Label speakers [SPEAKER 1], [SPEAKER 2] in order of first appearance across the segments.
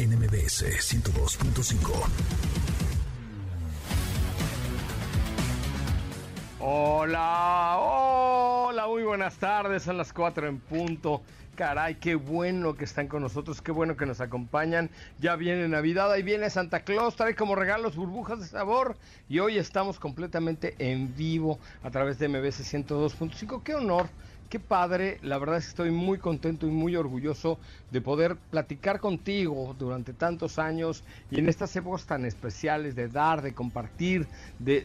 [SPEAKER 1] NMBS 102.5.
[SPEAKER 2] Hola, hola, muy buenas tardes, son las 4 en punto. Caray, qué bueno que están con nosotros, qué bueno que nos acompañan. Ya viene Navidad, ahí viene Santa Claus, trae como regalos burbujas de sabor y hoy estamos completamente en vivo a través de MBS 102.5. Qué honor Qué padre, la verdad es que estoy muy contento y muy orgulloso de poder platicar contigo durante tantos años y en estas épocas tan especiales de dar, de compartir, de,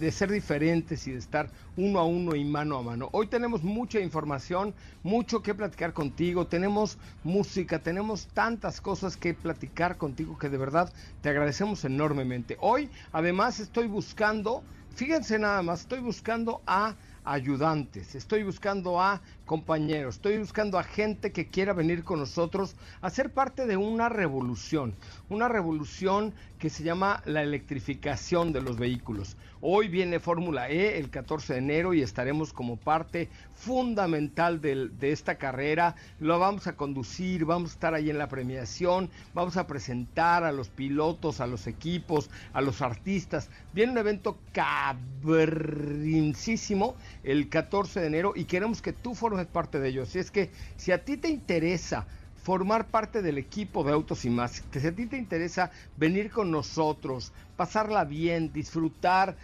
[SPEAKER 2] de, ser diferentes y de estar uno a uno y mano a mano. Hoy tenemos mucha información, mucho que platicar contigo, tenemos música, tenemos tantas cosas que platicar contigo que de verdad te agradecemos enormemente. Hoy además estoy buscando, fíjense nada más, estoy buscando a ayudantes, estoy buscando a compañeros, estoy buscando a gente que quiera venir con nosotros a ser parte de una revolución, una revolución que se llama la electrificación de los vehículos. Hoy viene Fórmula E el 14 de enero y estaremos como parte fundamental de, esta carrera. Lo vamos a conducir, vamos a estar ahí en la premiación, vamos a presentar a los pilotos, a los equipos, a los artistas. Viene un evento cabrincísimo el 14 de enero y queremos que tú formes parte de ello. Así es que si a ti te interesa formar parte del equipo de Autos y más, que si a ti te interesa venir con nosotros, pasarla bien, disfrutar,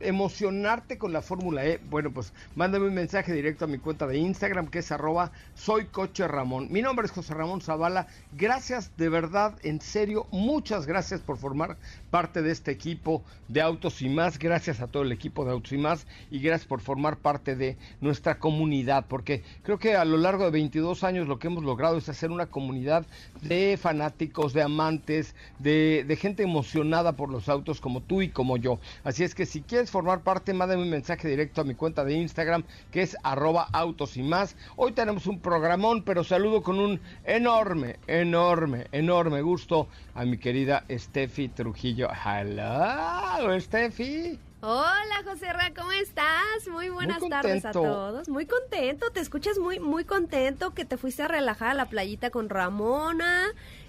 [SPEAKER 2] emocionarte con la Fórmula E, bueno, pues mándame un mensaje directo a mi cuenta de Instagram que es arroba soy coche Ramón. Mi nombre es José Ramón Zavala. Gracias de verdad, en serio, muchas gracias por formar parte de este equipo de Autos y más. Gracias a todo el equipo de Autos y más y gracias por formar parte de nuestra comunidad, porque creo que a lo largo de 22 años lo que hemos logrado es hacer una comunidad de fanáticos, de amantes, de gente emocionada por los autos como tú y como yo. Así es que si quieres formar parte, mándame un mensaje directo a mi cuenta de Instagram que es arroba autos y más. Hoy tenemos un programón, pero saludo con un enorme, enorme, enorme gusto a mi querida Steffi Trujillo. Hello, Steffi.
[SPEAKER 3] Hola José Ra, ¿cómo estás? Muy buenas tardes a todos. Muy contento, te escuchas muy muy contento que te fuiste a relajar a la playita con Ramona,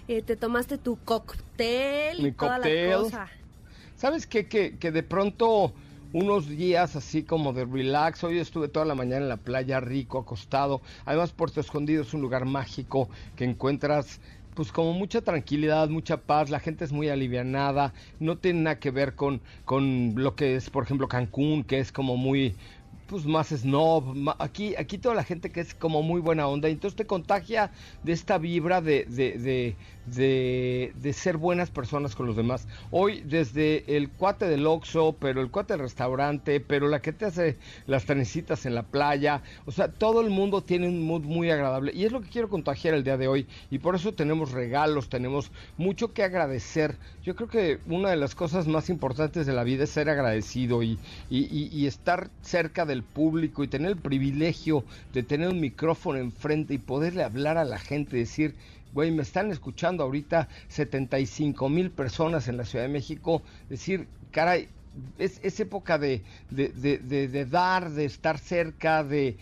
[SPEAKER 3] eh, te tomaste tu cóctel
[SPEAKER 2] Mi toda la cosa. ¿Sabes qué? Que, que de pronto unos días así como de relax. Hoy estuve toda la mañana en la playa, rico, acostado. Además, Puerto Escondido es un lugar mágico que encuentras pues como mucha tranquilidad, mucha paz, la gente es muy alivianada, no tiene nada que ver con, con lo que es, por ejemplo, Cancún, que es como muy, pues más snob. Aquí, aquí toda la gente que es como muy buena onda. Entonces te contagia de esta vibra de, de, de, de, ser buenas personas con los demás. Hoy desde el cuate del Oxxo, pero el cuate del restaurante, pero la que te hace las trenecitas en la playa. O sea, todo el mundo tiene un mood muy agradable. Y es lo que quiero contagiar el día de hoy. Y por eso tenemos regalos, tenemos mucho que agradecer. Yo creo que una de las cosas más importantes de la vida es ser agradecido y, y, y estar cerca del público y tener el privilegio de tener un micrófono enfrente y poderle hablar a la gente, decir, güey, me están escuchando ahorita 75 mil personas en la Ciudad de México, decir, caray, es, es época de, de, de, de, dar, de estar cerca, de,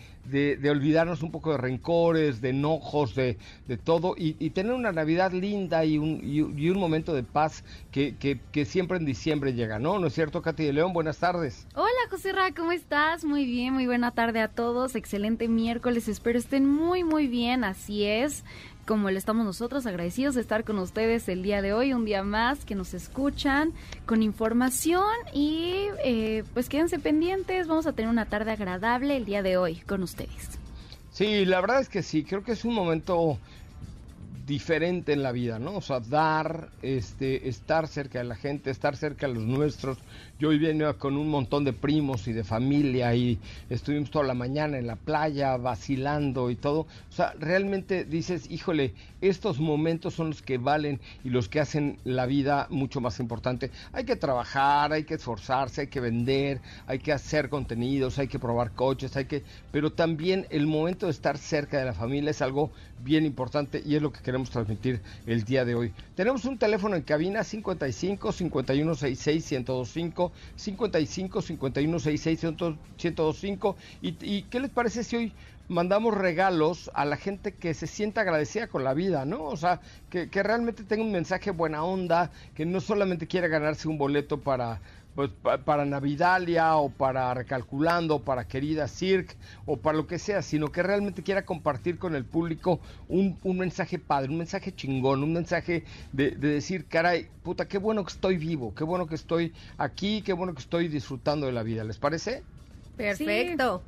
[SPEAKER 2] olvidarnos un poco de rencores, de enojos, de, todo, y, tener una Navidad linda y un, y, un momento de paz que, que, siempre en diciembre llega, ¿no? ¿No es cierto, Katy de León? Buenas tardes.
[SPEAKER 4] Hola, José Ra, ¿cómo estás? Muy bien, muy buena tarde a todos. Excelente miércoles, espero estén muy, muy bien, así es. Como le estamos nosotros, agradecidos de estar con ustedes el día de hoy, un día más que nos escuchan con información y eh, pues quédense pendientes, vamos a tener una tarde agradable el día de hoy con ustedes.
[SPEAKER 2] Sí, la verdad es que sí, creo que es un momento diferente en la vida, ¿no? O sea, dar, este, estar cerca de la gente, estar cerca de los nuestros, yo hoy venía con un montón de primos y de familia y estuvimos toda la mañana en la playa vacilando y todo. O sea, realmente dices, híjole, estos momentos son los que valen y los que hacen la vida mucho más importante. Hay que trabajar, hay que esforzarse, hay que vender, hay que hacer contenidos, hay que probar coches, hay que... Pero también el momento de estar cerca de la familia es algo bien importante y es lo que queremos transmitir el día de hoy. Tenemos un teléfono en cabina 55 5166 1025 55 51 66 1025. ¿Y, ¿Y qué les parece si hoy mandamos regalos a la gente que se sienta agradecida con la vida, ¿no? O sea, que, que realmente tenga un mensaje buena onda, que no solamente quiera ganarse un boleto para pues para Navidalia o para Recalculando, o para Querida Cirque o para lo que sea, sino que realmente quiera compartir con el público un, mensaje padre, un mensaje chingón, un mensaje de, decir, caray, puta, qué bueno que estoy vivo, qué bueno que estoy aquí, qué bueno que estoy disfrutando de la vida, ¿les parece?
[SPEAKER 3] Perfecto.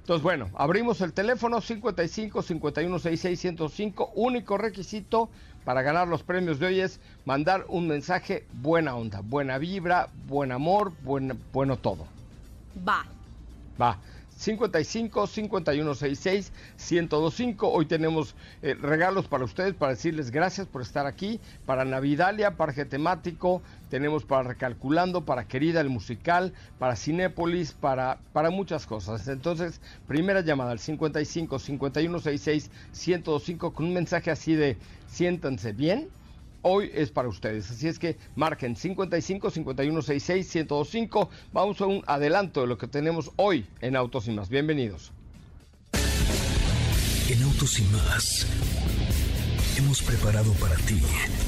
[SPEAKER 2] Entonces, bueno, abrimos el teléfono 55 51 66 105, único requisito para ganar los premios de hoy es mandar un mensaje buena onda, buena vibra, buen amor, buen, bueno todo.
[SPEAKER 3] Va.
[SPEAKER 2] Va. 55 51 66 1025. Hoy tenemos eh, regalos para ustedes para decirles gracias por estar aquí. Para Navidalia, Parque Temático, tenemos para Recalculando, para Querida el Musical, para Cinépolis, para, para muchas cosas. Entonces, primera llamada al 55 51 66 1025 con un mensaje así de siéntanse bien hoy es para ustedes. Así es que marquen 55 51 66 1025. Vamos a un adelanto de lo que tenemos hoy en Autos y Más. Bienvenidos.
[SPEAKER 1] En Autos y Más hemos preparado para ti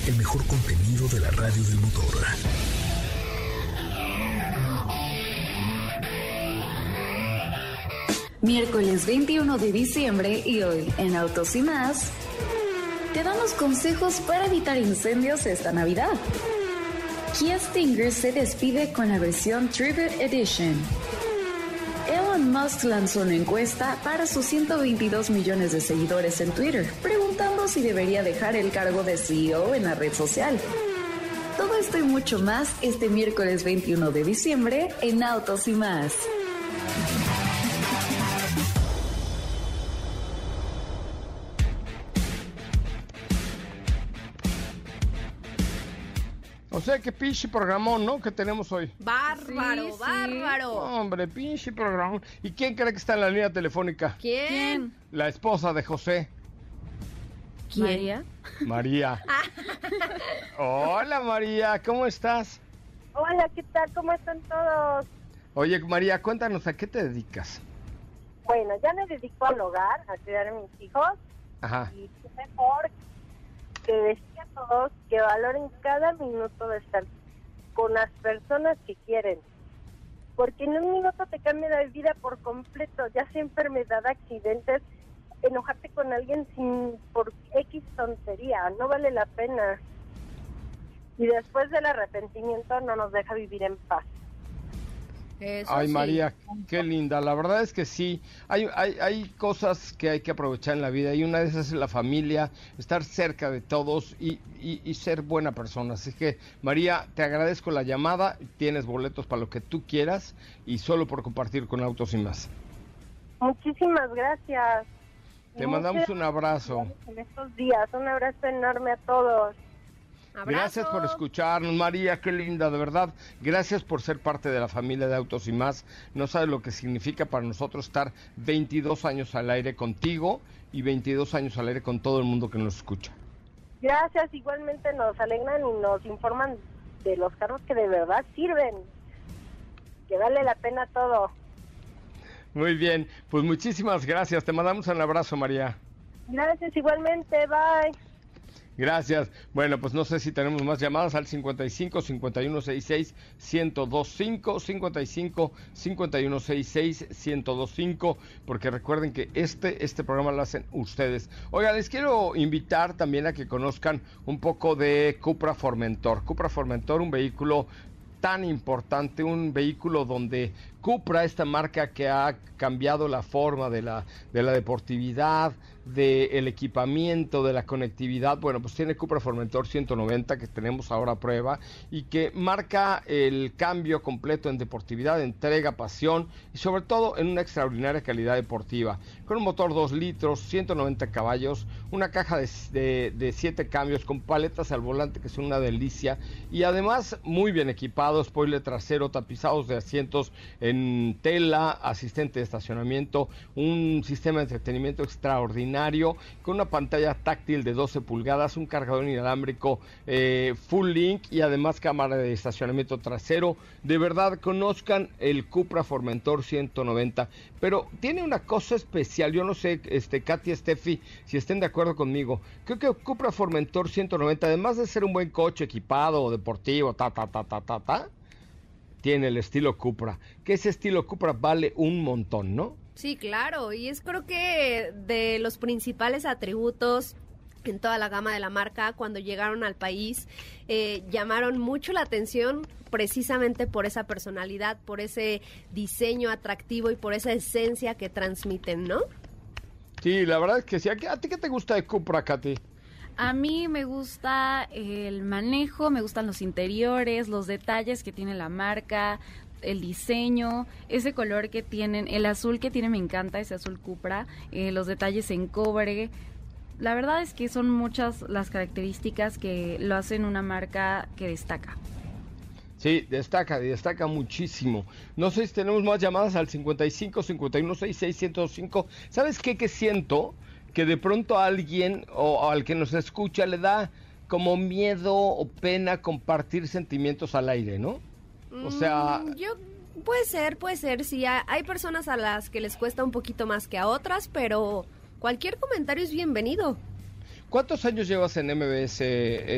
[SPEAKER 1] el mejor contenido de la radio del motor.
[SPEAKER 5] Miércoles 21 de diciembre y hoy en Autos y Más te damos consejos para evitar incendios esta Navidad. Kia Stinger se despide con la versión Tribute Edition. Elon Musk lanzó una encuesta para sus 122 millones de seguidores en Twitter, preguntando si debería dejar el cargo de CEO en la red social. Todo esto y mucho más este miércoles 21 de diciembre en Autos y más.
[SPEAKER 2] Sea, que pinche programón, ¿no? Que tenemos hoy.
[SPEAKER 3] Bárbaro, bárbaro.
[SPEAKER 2] Hombre, pinche programón. ¿Y quién cree que está en la línea telefónica?
[SPEAKER 3] ¿Quién?
[SPEAKER 2] La esposa de José.
[SPEAKER 3] ¿Quién? María.
[SPEAKER 2] María. Hola, María, ¿cómo estás?
[SPEAKER 6] Hola, ¿qué tal? ¿Cómo están todos?
[SPEAKER 2] Oye, María, cuéntanos, ¿a qué te dedicas?
[SPEAKER 6] Bueno, ya me dedico al hogar, a cuidar a mis hijos.
[SPEAKER 2] Ajá.
[SPEAKER 6] Y mejor que que valoren cada minuto de estar con las personas que quieren. Porque en un minuto te cambia la vida por completo, ya sea enfermedad, accidentes, enojarte con alguien sin por X tontería, no vale la pena. Y después del arrepentimiento no nos deja vivir en paz.
[SPEAKER 2] Ay, María, qué linda. La verdad es que sí, hay, hay, hay cosas que hay que aprovechar en la vida y una de esas es la familia, estar cerca de todos y, y, ser buena persona. Así que, María, te agradezco la llamada, tienes boletos para lo que tú quieras y solo por compartir con Autos y más.
[SPEAKER 6] Muchísimas gracias.
[SPEAKER 2] Te mandamos un abrazo.
[SPEAKER 6] En estos días, un abrazo enorme a todos.
[SPEAKER 2] Gracias por escucharnos, María, qué linda, de verdad. Gracias por ser parte de la familia de Autos y más. No sabes lo que significa para nosotros estar 22 años al aire contigo y 22 años al aire con todo el mundo que nos escucha.
[SPEAKER 6] Gracias, igualmente nos alegran y nos informan de los carros que de verdad sirven, que vale la pena todo.
[SPEAKER 2] Muy bien, pues muchísimas gracias. Te mandamos un abrazo, María.
[SPEAKER 6] Gracias, igualmente, bye.
[SPEAKER 2] Gracias. Bueno, pues no sé si tenemos más llamadas al 55 5166 1025 55 5166 1025 porque recuerden que este este programa lo hacen ustedes. Oiga, les quiero invitar también a que conozcan un poco de Cupra Formentor. Cupra Formentor, un vehículo tan importante, un vehículo donde Cupra, esta marca que ha cambiado la forma de la, de la deportividad, del equipamiento, de la conectividad, bueno, pues tiene Cupra Formentor 190 que tenemos ahora a prueba y que marca el cambio completo en deportividad, entrega, pasión y sobre todo en una extraordinaria calidad deportiva. Con un motor 2 litros, 190 caballos, una caja de, de, 7 cambios con paletas al volante que son una delicia y además muy bien equipado, spoiler trasero, tapizados de asientos en tela, asistente de estacionamiento, un sistema de entretenimiento extraordinario con una pantalla táctil de 12 pulgadas, un cargador inalámbrico eh, full link y además cámara de estacionamiento trasero. De verdad, conozcan el Cupra Formentor 190, pero tiene una cosa especial. Yo no sé, este, Katy Steffi, si estén de acuerdo conmigo. Creo que Cupra Formentor 190, además de ser un buen coche equipado, deportivo, ta, ta, ta, ta, ta, ta, tiene el estilo Cupra. Que ese estilo Cupra vale un montón, ¿no?
[SPEAKER 3] Sí, claro, y es creo que de los principales atributos en toda la gama de la marca cuando llegaron al país eh, llamaron mucho la atención precisamente por esa personalidad, por ese diseño atractivo y por esa esencia que transmiten, ¿no?
[SPEAKER 2] Sí, la verdad es que sí. ¿A ti qué te gusta de Cupra, Katy?
[SPEAKER 4] A mí me gusta el manejo, me gustan los interiores, los detalles que tiene la marca, el diseño, ese color que tienen, el azul que tiene me encanta, ese azul Cupra, eh, los detalles en cobre. La verdad es que son muchas las características que lo hacen una marca que destaca.
[SPEAKER 2] Sí, destaca, destaca muchísimo. No sé si tenemos más llamadas al 55 51 66 105. ¿Sabes qué que siento? Que de pronto a alguien o al que nos escucha le da como miedo o pena compartir sentimientos al aire, ¿no? O sea...
[SPEAKER 3] Mm, yo puede ser, puede ser. Sí, hay personas a las que les cuesta un poquito más que a otras, pero cualquier comentario es bienvenido.
[SPEAKER 2] ¿Cuántos años llevas en MBS,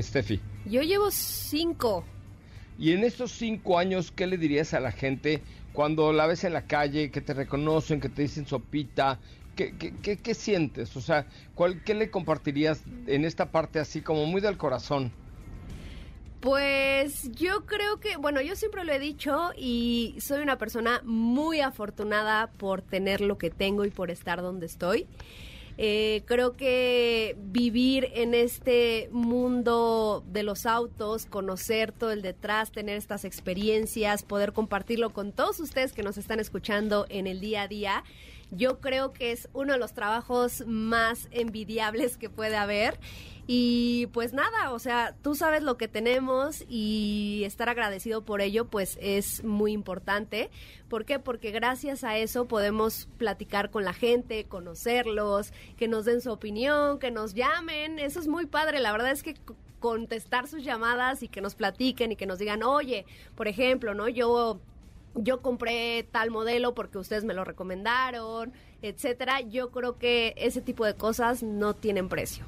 [SPEAKER 2] Steffi?
[SPEAKER 3] Yo llevo cinco.
[SPEAKER 2] Y en estos cinco años, ¿qué le dirías a la gente cuando la ves en la calle, que te reconocen, que te dicen sopita? ¿Qué, sientes? O sea, ¿cuál, ¿qué le compartirías en esta parte así como muy del corazón?
[SPEAKER 3] Pues yo creo que, bueno, yo siempre lo he dicho y soy una persona muy afortunada por tener lo que tengo y por estar donde estoy. Eh, creo que vivir en este mundo de los autos, conocer todo el detrás, tener estas experiencias, poder compartirlo con todos ustedes que nos están escuchando en el día a día, yo creo que es uno de los trabajos más envidiables que puede haber. Y pues nada, o sea, tú sabes lo que tenemos y estar agradecido por ello pues es muy importante. ¿Por qué? Porque gracias a eso podemos platicar con la gente, conocerlos, que nos den su opinión, que nos llamen. Eso es muy padre. La verdad es que contestar sus llamadas y que nos platiquen y que nos digan, oye, por ejemplo, ¿no? Yo yo compré tal modelo porque ustedes me lo recomendaron, etcétera. Yo creo que ese tipo de cosas no tienen precio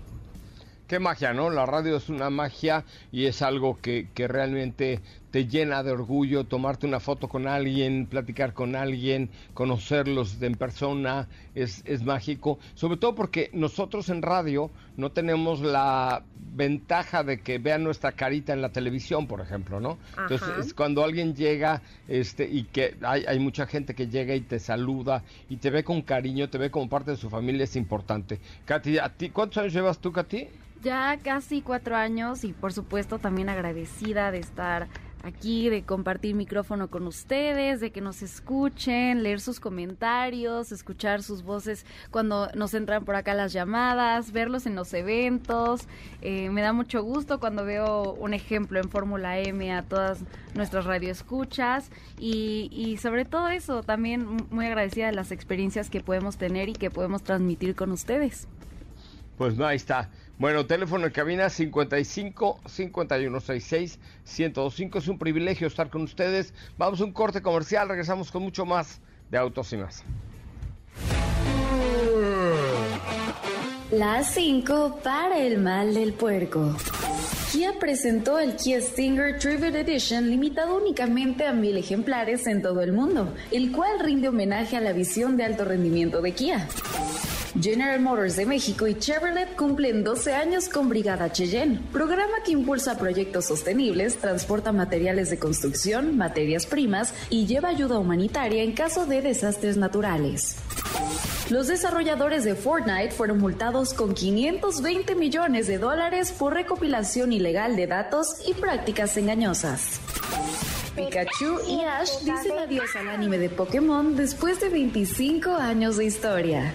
[SPEAKER 2] qué magia, ¿no? La radio es una magia y es algo que, que, realmente te llena de orgullo, tomarte una foto con alguien, platicar con alguien, conocerlos en persona, es, es mágico, sobre todo porque nosotros en radio no tenemos la ventaja de que vean nuestra carita en la televisión, por ejemplo, ¿no? Entonces, es cuando alguien llega este, y que hay, hay mucha gente que llega y te saluda y te ve con cariño, te ve como parte de su familia, es importante. Katy, ¿a ti, ¿cuántos años llevas tú, Katy?
[SPEAKER 4] Ya casi cuatro años y por supuesto también agradecida de estar aquí, de compartir micrófono con ustedes, de que nos escuchen, leer sus comentarios, escuchar sus voces cuando nos entran por acá las llamadas, verlos en los eventos. Eh, me da mucho gusto cuando veo un ejemplo en Fórmula M a todas nuestras radioescuchas y, y sobre todo eso, también muy agradecida de las experiencias que podemos tener y que podemos transmitir con ustedes.
[SPEAKER 2] Pues no, ahí está. Bueno, teléfono en cabina 55 5166 1025. Es un privilegio estar con ustedes. Vamos a un corte comercial. Regresamos con mucho más de Autos y más.
[SPEAKER 5] La 5 para el mal del puerco. Kia presentó el Kia Stinger Tribute Edition limitado únicamente a mil ejemplares en todo el mundo, el cual rinde homenaje a la visión de alto rendimiento de Kia. General Motors de México y Chevrolet cumplen 12 años con Brigada Cheyenne, programa que impulsa proyectos sostenibles, transporta materiales de construcción, materias primas y lleva ayuda humanitaria en caso de desastres naturales. Los desarrolladores de Fortnite fueron multados con 520 millones de dólares por recopilación ilegal de datos y prácticas engañosas. Pikachu y Ash dicen adiós al anime de Pokémon después de 25 años de historia.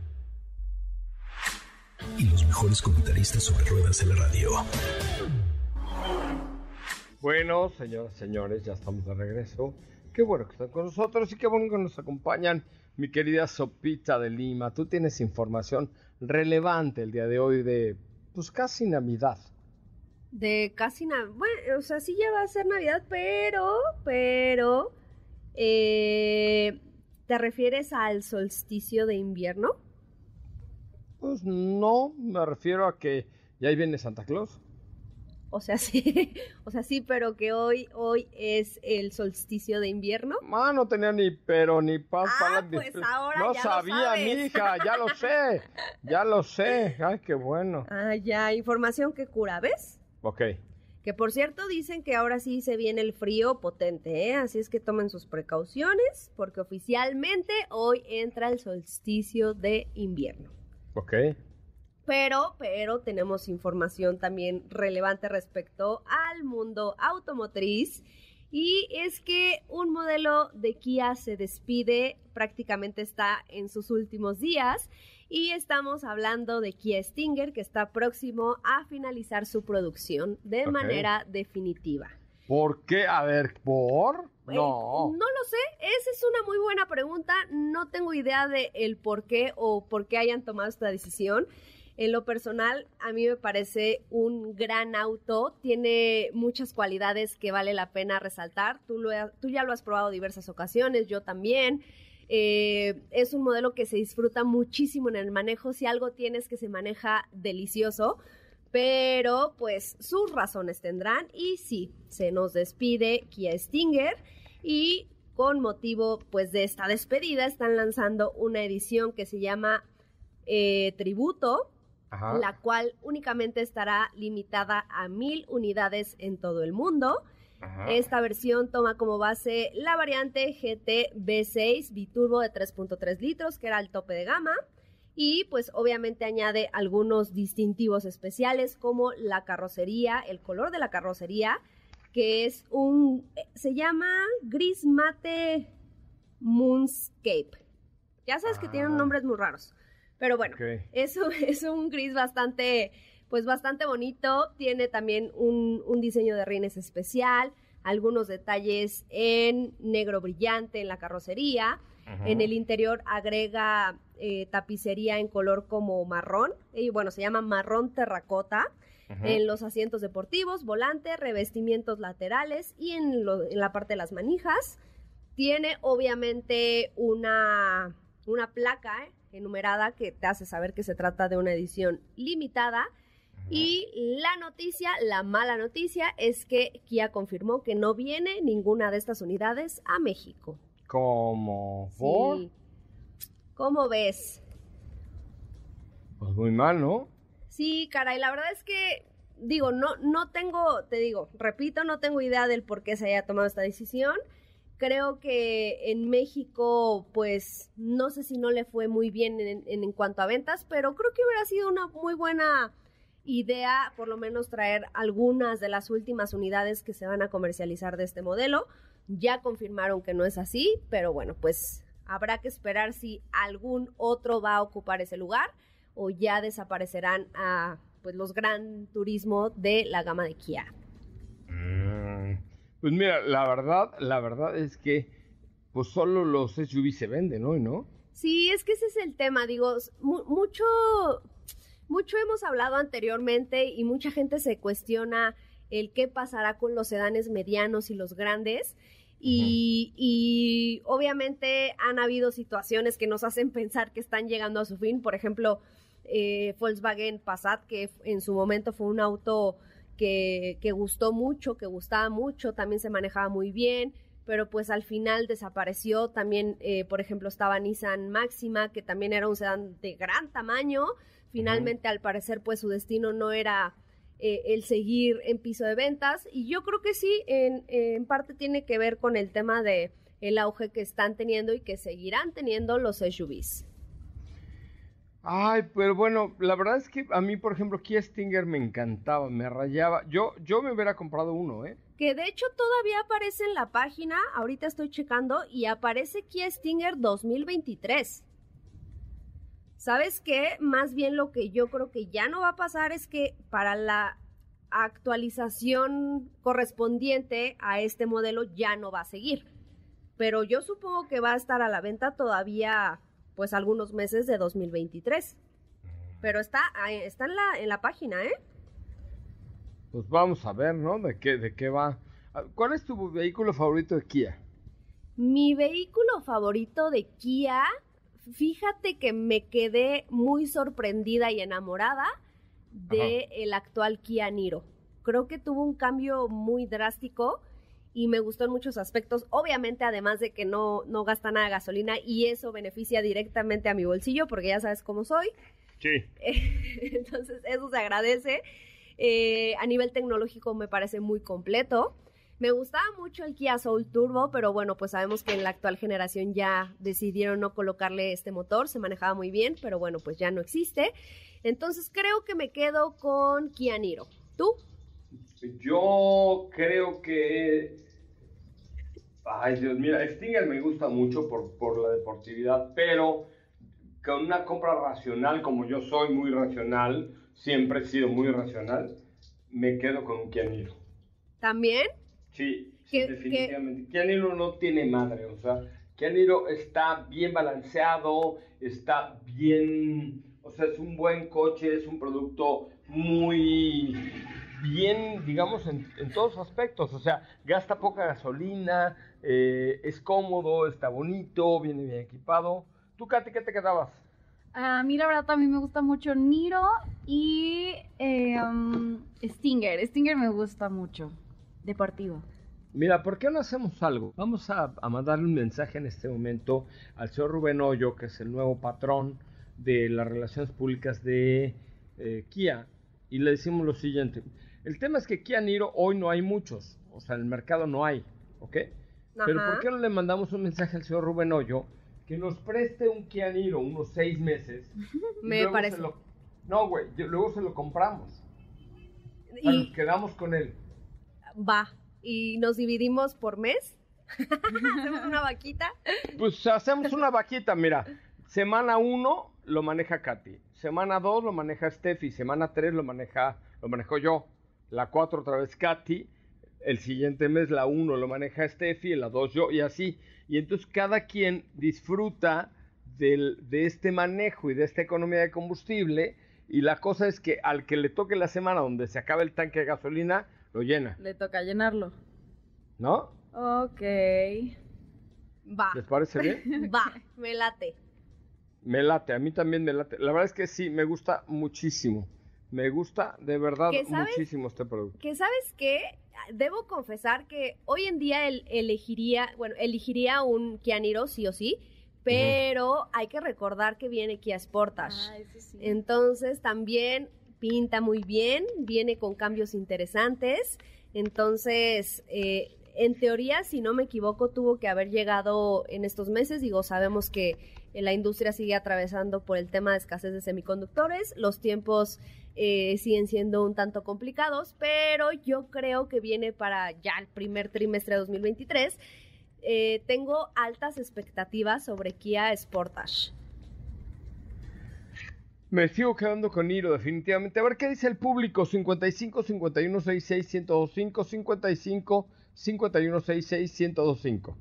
[SPEAKER 1] y los mejores comentaristas sobre ruedas en la radio.
[SPEAKER 2] Bueno, señoras, señores, ya estamos de regreso. Qué bueno que están con nosotros y qué bueno que nos acompañan, mi querida Sopita de Lima. Tú tienes información relevante el día de hoy de, pues casi Navidad.
[SPEAKER 3] De casi Navidad. Bueno, o sea, sí ya va a ser Navidad, pero, pero, eh, ¿te refieres al solsticio de invierno?
[SPEAKER 2] Pues no, me refiero a que ya ahí viene Santa Claus.
[SPEAKER 3] O sea, sí, o sea, sí, pero que hoy, hoy es el solsticio de invierno.
[SPEAKER 2] Ah, no tenía ni pero ni paz
[SPEAKER 3] ah,
[SPEAKER 2] para
[SPEAKER 3] pues ahora
[SPEAKER 2] No
[SPEAKER 3] ya
[SPEAKER 2] sabía,
[SPEAKER 3] lo sabes.
[SPEAKER 2] mija, ya lo sé, ya lo sé. Ay, qué bueno.
[SPEAKER 3] Ah, ya, información que cura, ¿ves?
[SPEAKER 2] Ok.
[SPEAKER 3] Que por cierto dicen que ahora sí se viene el frío potente, ¿eh? Así es que tomen sus precauciones porque oficialmente hoy entra el solsticio de invierno.
[SPEAKER 2] Ok.
[SPEAKER 3] Pero, pero tenemos información también relevante respecto al mundo automotriz. Y es que un modelo de Kia se despide, prácticamente está en sus últimos días. Y estamos hablando de Kia Stinger, que está próximo a finalizar su producción de manera definitiva.
[SPEAKER 2] ¿Por qué? A ver, ¿por?
[SPEAKER 3] Eh,
[SPEAKER 2] No.
[SPEAKER 3] no lo sé, esa es una muy buena pregunta. No tengo idea de el por qué o por qué hayan tomado esta decisión. En lo personal, a mí me parece un gran auto. Tiene muchas cualidades que vale la pena resaltar. Tú, lo tú ya lo has probado diversas ocasiones, yo también. Eh, es un modelo que se disfruta muchísimo en el manejo. Si algo tienes que se maneja delicioso, pero pues sus razones tendrán. Y sí, se nos despide Kia Stinger y con motivo pues de esta despedida están lanzando una edición que se llama eh, Tributo,
[SPEAKER 2] Ajá.
[SPEAKER 3] la cual únicamente estará limitada a mil unidades en todo el mundo.
[SPEAKER 2] Ajá.
[SPEAKER 3] Esta versión toma como base la variante GT V6 biturbo de 3.3 litros, que era el tope de gama. Y pues obviamente añade algunos distintivos especiales como la carrocería, el color de la carrocería, que es un, eh, se llama gris mate moonscape. Ya sabes que tienen
[SPEAKER 2] Ah.
[SPEAKER 3] nombres muy raros. Pero bueno,
[SPEAKER 2] Ok.
[SPEAKER 3] es, un- es un gris bastante, pues bastante bonito. Tiene también un, un diseño de rines especial, algunos detalles en negro brillante en la carrocería.
[SPEAKER 2] Ajá.
[SPEAKER 3] En el interior agrega eh, tapicería en color como marrón, y bueno, se llama marrón terracota.
[SPEAKER 2] Ajá.
[SPEAKER 3] En los asientos deportivos, volante, revestimientos laterales y en, lo- en la parte de las manijas. Tiene obviamente una, una placa eh, enumerada que te hace saber que se trata de una edición limitada. Y la noticia, la mala noticia, es que Kia confirmó que no viene ninguna de estas unidades a México.
[SPEAKER 2] ¿Cómo? ¿Por?
[SPEAKER 3] Sí. ¿Cómo ves?
[SPEAKER 2] Pues muy mal, ¿no?
[SPEAKER 3] Sí, caray, la verdad es que, digo, no, no tengo, te digo, repito, no tengo idea del por qué se haya tomado esta decisión. Creo que en México, pues, no sé si no le fue muy bien en, en- en cuanto a ventas, pero creo que hubiera sido una muy buena idea, por lo menos traer algunas de las últimas unidades que se van a comercializar de este modelo. Ya confirmaron que no es así, pero bueno, pues Habrá que esperar si algún otro va a ocupar ese lugar o ya desaparecerán a pues los gran turismo de la gama de Kia.
[SPEAKER 2] Mm, pues mira, la verdad, la verdad es que pues solo los SUV se venden hoy, ¿no?
[SPEAKER 3] Sí, es que ese es el tema, digo, mucho, mucho hemos hablado anteriormente y mucha gente se cuestiona el qué pasará con los sedanes medianos y los grandes. Y, obviamente han habido situaciones que nos hacen pensar que están llegando a su fin. Por ejemplo, eh, Volkswagen Passat, que en su momento fue un auto que, que gustó mucho, que gustaba mucho, también se manejaba muy bien pero pues al final desapareció. También, eh, por ejemplo, estaba Nissan Máxima, que también era un sedán de gran tamaño. Finalmente, al parecer, pues su destino no era eh, el seguir en piso de ventas. Y yo creo que sí, en, en parte tiene que ver con el tema de el auge que están teniendo y que seguirán teniendo los SUVs.
[SPEAKER 2] Ay, pero bueno, la verdad es que a mí, por ejemplo, Kia Stinger me encantaba, me rayaba. Yo, yo me hubiera comprado uno, ¿eh?
[SPEAKER 3] Que de hecho todavía aparece en la página, ahorita estoy checando, y aparece Kia Stinger 2023. ¿Sabes qué? Más bien lo que yo creo que ya no va a pasar es que para la actualización correspondiente a este modelo ya no va a seguir. Pero yo supongo que va a estar a la venta todavía pues algunos meses de 2023. Pero está, está en, la, en la página, ¿eh?
[SPEAKER 2] Pues vamos a ver, ¿no? ¿De qué, de qué va? ¿Cuál es tu vehículo favorito de Kia?
[SPEAKER 3] Mi vehículo favorito de Kia, fíjate que me quedé muy sorprendida y enamorada de el actual Kia Niro. Creo que tuvo un cambio muy drástico y me gustó en muchos aspectos. Obviamente, además de que no, no gasta nada de gasolina y eso beneficia directamente a mi bolsillo porque ya sabes cómo soy.
[SPEAKER 2] Sí.
[SPEAKER 3] Entonces, eso se agradece. Eh, a nivel tecnológico me parece muy completo. Me gustaba mucho el Kia Soul Turbo, pero bueno, pues sabemos que en la actual generación ya decidieron no colocarle este motor, se manejaba muy bien, pero bueno, pues ya no existe. Entonces creo que me quedo con Kia Niro. ¿Tú?
[SPEAKER 2] Yo creo que. Ay, Dios, mira, Stinger me gusta mucho por, por la deportividad, pero con una compra racional, como yo soy muy racional, siempre he sido muy racional, me quedo con un Kianiro.
[SPEAKER 3] ¿También?
[SPEAKER 2] Sí, definitivamente. Kianiro no tiene madre, o sea, Kianiro está bien balanceado, está bien, o sea, es un buen coche, es un producto muy bien, digamos, en, todos aspectos. O sea, gasta poca gasolina, eh, es cómodo, está bonito, viene bien equipado. ¿Tú, Katy, qué te quedabas?
[SPEAKER 4] A mí, la verdad, también me gusta mucho Niro y em, Stinger. Stinger me gusta mucho. Deportivo.
[SPEAKER 2] Mira, ¿por qué no hacemos algo? Vamos a, a mandarle un mensaje en este momento al señor Rubén Hoyo, que es el nuevo patrón de las relaciones públicas de eh, Kia, y le decimos lo siguiente. El tema es que Kia Niro hoy no hay muchos, o sea, en el mercado no hay, ¿ok? Pero ¿por qué no le mandamos un mensaje al señor Rubén Hoyo que nos preste un Kia Niro unos seis meses?
[SPEAKER 3] Me parece.
[SPEAKER 2] No, güey, luego se lo compramos. Y nos quedamos con él.
[SPEAKER 3] Va, y nos dividimos por mes. hacemos una vaquita.
[SPEAKER 2] Pues hacemos una vaquita, mira. Semana uno lo maneja Katy. Semana dos lo maneja Steffi. Semana tres lo maneja, lo manejo yo la 4 otra vez Katy, el siguiente mes la 1 lo maneja Steffi, la 2 yo y así. Y entonces cada quien disfruta del, de este manejo y de esta economía de combustible. Y la cosa es que al que le toque la semana donde se acabe el tanque de gasolina, lo llena.
[SPEAKER 4] Le toca llenarlo.
[SPEAKER 2] ¿No?
[SPEAKER 4] Ok.
[SPEAKER 3] Va.
[SPEAKER 2] ¿Les parece bien?
[SPEAKER 3] Va, me late.
[SPEAKER 2] Me late, a mí también me late. La verdad es que sí, me gusta muchísimo. Me gusta de verdad muchísimo este producto.
[SPEAKER 3] Que sabes qué, debo confesar que hoy en día elegiría, bueno, elegiría un Kia Niro sí o sí, pero hay que recordar que viene Kia Sportage. Ah, Entonces también pinta muy bien, viene con cambios interesantes. Entonces, eh, en teoría, si no me equivoco, tuvo que haber llegado en estos meses. Digo, sabemos que la industria sigue atravesando por el tema de escasez de semiconductores. Los tiempos eh, siguen siendo un tanto complicados, pero yo creo que viene para ya el primer trimestre de 2023. eh, tengo altas expectativas sobre Kia Sportage.
[SPEAKER 2] Me sigo quedando con Niro, definitivamente. A ver qué dice el público. 55 51 66 1025 55 51 66 1025.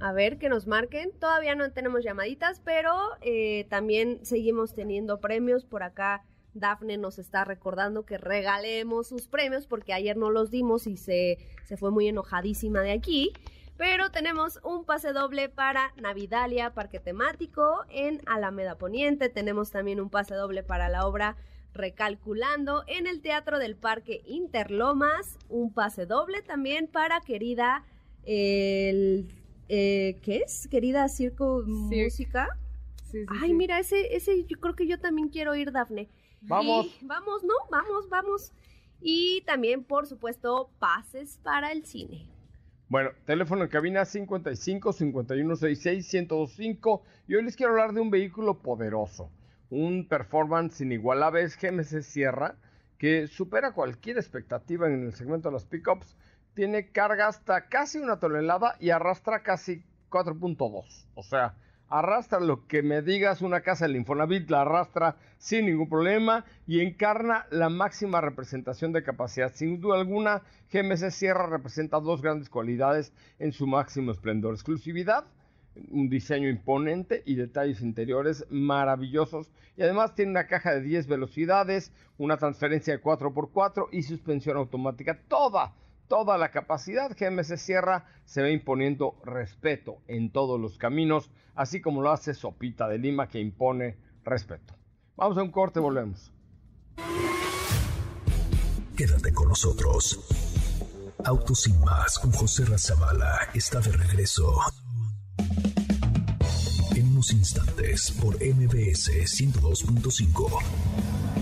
[SPEAKER 3] A ver, que nos marquen. Todavía no tenemos llamaditas, pero eh, también seguimos teniendo premios por acá. Dafne nos está recordando que regalemos sus premios porque ayer no los dimos y se, se fue muy enojadísima de aquí. Pero tenemos un pase doble para Navidalia, parque temático en Alameda Poniente. Tenemos también un pase doble para la obra Recalculando en el Teatro del Parque Interlomas. Un pase doble también para querida el eh, ¿qué es? Querida Circo Música. Ay, mira, ese, ese yo creo que yo también quiero ir, Dafne.
[SPEAKER 2] Vamos.
[SPEAKER 3] vamos, ¿no? Vamos, vamos. Y también, por supuesto, pases para el cine.
[SPEAKER 2] Bueno, teléfono en cabina 55 51 66 1025. Y hoy les quiero hablar de un vehículo poderoso. Un performance inigualable es GMC Sierra que supera cualquier expectativa en el segmento de los pickups tiene carga hasta casi una tonelada y arrastra casi 4.2. O sea, arrastra lo que me digas una casa del Infonavit, la arrastra sin ningún problema y encarna la máxima representación de capacidad. Sin duda alguna, GMC Sierra representa dos grandes cualidades en su máximo esplendor. Exclusividad, un diseño imponente y detalles interiores maravillosos. Y además tiene una caja de 10 velocidades, una transferencia de 4x4 y suspensión automática. Toda toda la capacidad, GMC Sierra se ve imponiendo respeto en todos los caminos, así como lo hace Sopita de Lima que impone respeto. Vamos a un corte, volvemos.
[SPEAKER 1] Quédate con nosotros. Autos sin más con José Razabala está de regreso. En unos instantes por MBS 102.5.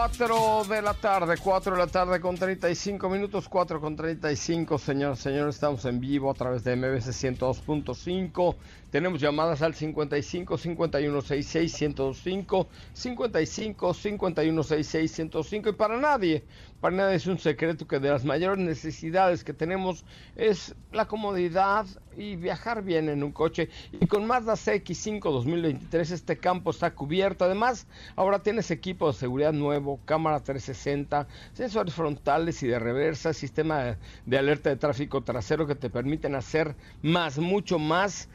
[SPEAKER 2] 4 de la tarde, 4 de la tarde con 35 minutos, 4 con 35, señores, señores, estamos en vivo a través de MBC 102.5. Tenemos llamadas al 55 51 66 105, 55 51 66 105 y para nadie, para nadie es un secreto que de las mayores necesidades que tenemos es la comodidad y viajar bien en un coche. Y con Mazda CX5 2023 este campo está cubierto. Además, ahora tienes equipo de seguridad nuevo, cámara 360, sensores frontales y de reversa, sistema de alerta de tráfico trasero que te permiten hacer más, mucho más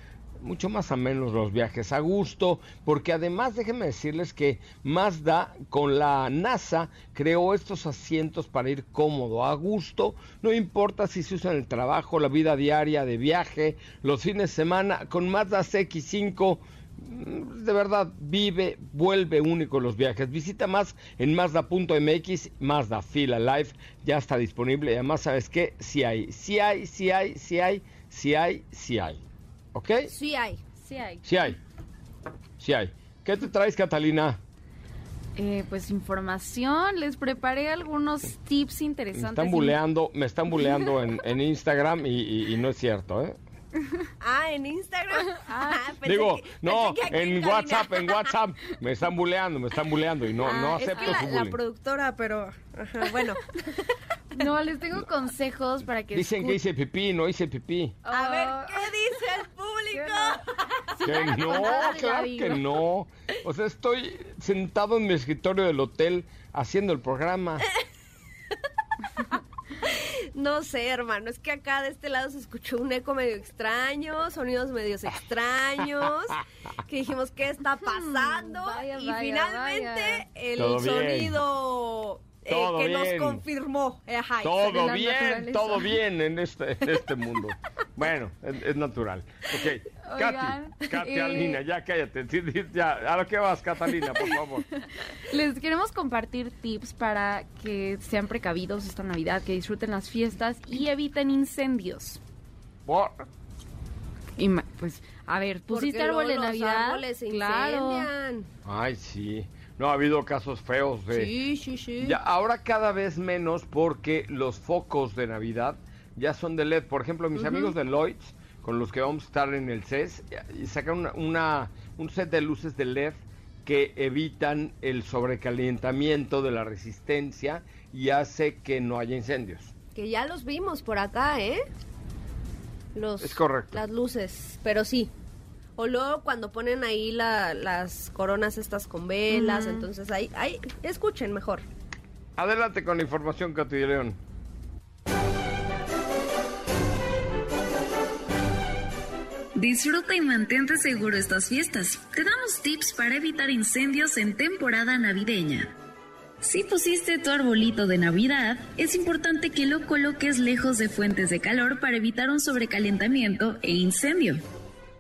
[SPEAKER 2] mucho más a menos los viajes a gusto, porque además déjenme decirles que Mazda con la NASA creó estos asientos para ir cómodo, a gusto, no importa si se usa en el trabajo, la vida diaria de viaje, los fines de semana, con Mazda CX5 mm, de verdad vive, vuelve único los viajes. Visita más en Mazda.mx, Mazda Fila Life, ya está disponible. Y además, ¿sabes qué? Si hay, si hay, si hay, si hay, si hay, si hay. ¿Ok?
[SPEAKER 3] Sí hay.
[SPEAKER 4] Sí hay.
[SPEAKER 2] Sí hay. Sí hay. ¿Qué te traes, Catalina?
[SPEAKER 4] Eh, pues información, les preparé algunos tips
[SPEAKER 2] Me
[SPEAKER 4] interesantes.
[SPEAKER 2] están buleando, me están buleando en, en Instagram y, y- y no es cierto, ¿eh?
[SPEAKER 3] Ah, en Instagram. Ah, pensé
[SPEAKER 2] Digo,
[SPEAKER 3] que-
[SPEAKER 2] no,
[SPEAKER 3] pensé que aquí
[SPEAKER 2] en
[SPEAKER 3] cabina.
[SPEAKER 2] WhatsApp, en WhatsApp. Me están buleando, me están buleando y no, no
[SPEAKER 3] Ah, es que
[SPEAKER 2] acepto
[SPEAKER 3] la,
[SPEAKER 2] su
[SPEAKER 3] la
[SPEAKER 2] bullying.
[SPEAKER 3] productora, pero ajá, bueno.
[SPEAKER 4] No, les tengo consejos para que
[SPEAKER 2] Dicen que
[SPEAKER 4] escu-
[SPEAKER 2] hice pipí, no hice pipí.
[SPEAKER 3] A ver,
[SPEAKER 4] Oh,
[SPEAKER 3] ¿qué dice el público?
[SPEAKER 2] Que no,
[SPEAKER 4] nada de la
[SPEAKER 2] claro
[SPEAKER 4] vida.
[SPEAKER 2] que no. O sea, estoy sentado en mi escritorio del hotel haciendo el programa.
[SPEAKER 3] No sé, hermano, es que acá de este lado se escuchó un eco medio extraño, sonidos medios extraños, que dijimos, ¿qué está pasando?
[SPEAKER 4] Hmm, vaya,
[SPEAKER 3] y
[SPEAKER 4] vaya,
[SPEAKER 3] finalmente
[SPEAKER 4] vaya.
[SPEAKER 3] el
[SPEAKER 2] Todo
[SPEAKER 3] sonido eh, que
[SPEAKER 2] bien.
[SPEAKER 3] nos confirmó. Ajá,
[SPEAKER 2] Todo bien, todo bien en este, en este mundo. Bueno, es, es natural. Ok,
[SPEAKER 4] Oigan,
[SPEAKER 2] Katy, Catalina,
[SPEAKER 4] eh,
[SPEAKER 2] ya cállate. Ya, a lo que vas, Catalina, por favor.
[SPEAKER 4] Les queremos compartir tips para que sean precavidos esta Navidad, que disfruten las fiestas y eviten incendios.
[SPEAKER 2] Por-
[SPEAKER 4] Y ma- pues, a ver,
[SPEAKER 3] Porque
[SPEAKER 4] pusiste árbol
[SPEAKER 3] los
[SPEAKER 4] Navidad.
[SPEAKER 3] árboles se
[SPEAKER 4] claro.
[SPEAKER 3] incendian.
[SPEAKER 2] Ay, sí. No, ha habido casos feos de...
[SPEAKER 3] Sí, sí, sí.
[SPEAKER 2] Ya, ahora cada vez menos porque los focos de Navidad ya son de LED. Por ejemplo, mis amigos de Lloyds, con los que vamos a estar en el CES, y sacan una, una, un set de luces de LED que evitan el sobrecalentamiento de la resistencia y hace que no haya incendios.
[SPEAKER 3] Que ya los vimos por acá, ¿eh? Los,
[SPEAKER 2] Es correcto.
[SPEAKER 3] Las luces, pero sí. O luego cuando ponen ahí la- las coronas estas con velas, entonces ahí, ahí, escuchen mejor.
[SPEAKER 2] Adelante con la información, León.
[SPEAKER 5] Disfruta y mantente seguro estas fiestas. Te damos tips para evitar incendios en temporada navideña. Si pusiste tu arbolito de Navidad, es importante que lo coloques lejos de fuentes de calor para evitar un sobrecalentamiento e incendio.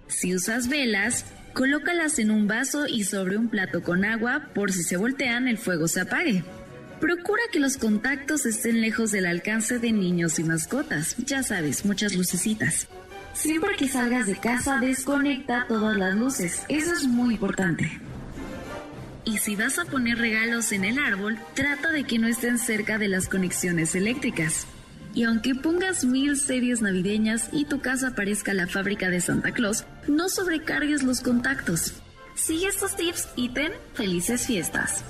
[SPEAKER 5] Si usas velas, colócalas en un vaso y sobre un plato con agua por si se voltean el fuego se apague. Procura que los contactos estén lejos del alcance de niños y mascotas. Ya sabes, muchas lucecitas. Siempre que salgas de casa, desconecta todas las luces. Eso es muy importante. Y si vas a poner regalos en el árbol, trata de que no estén cerca de las conexiones eléctricas. Y aunque pongas mil series navideñas y tu casa parezca la fábrica de Santa Claus, no sobrecargues los contactos. Sigue estos tips y ten felices fiestas.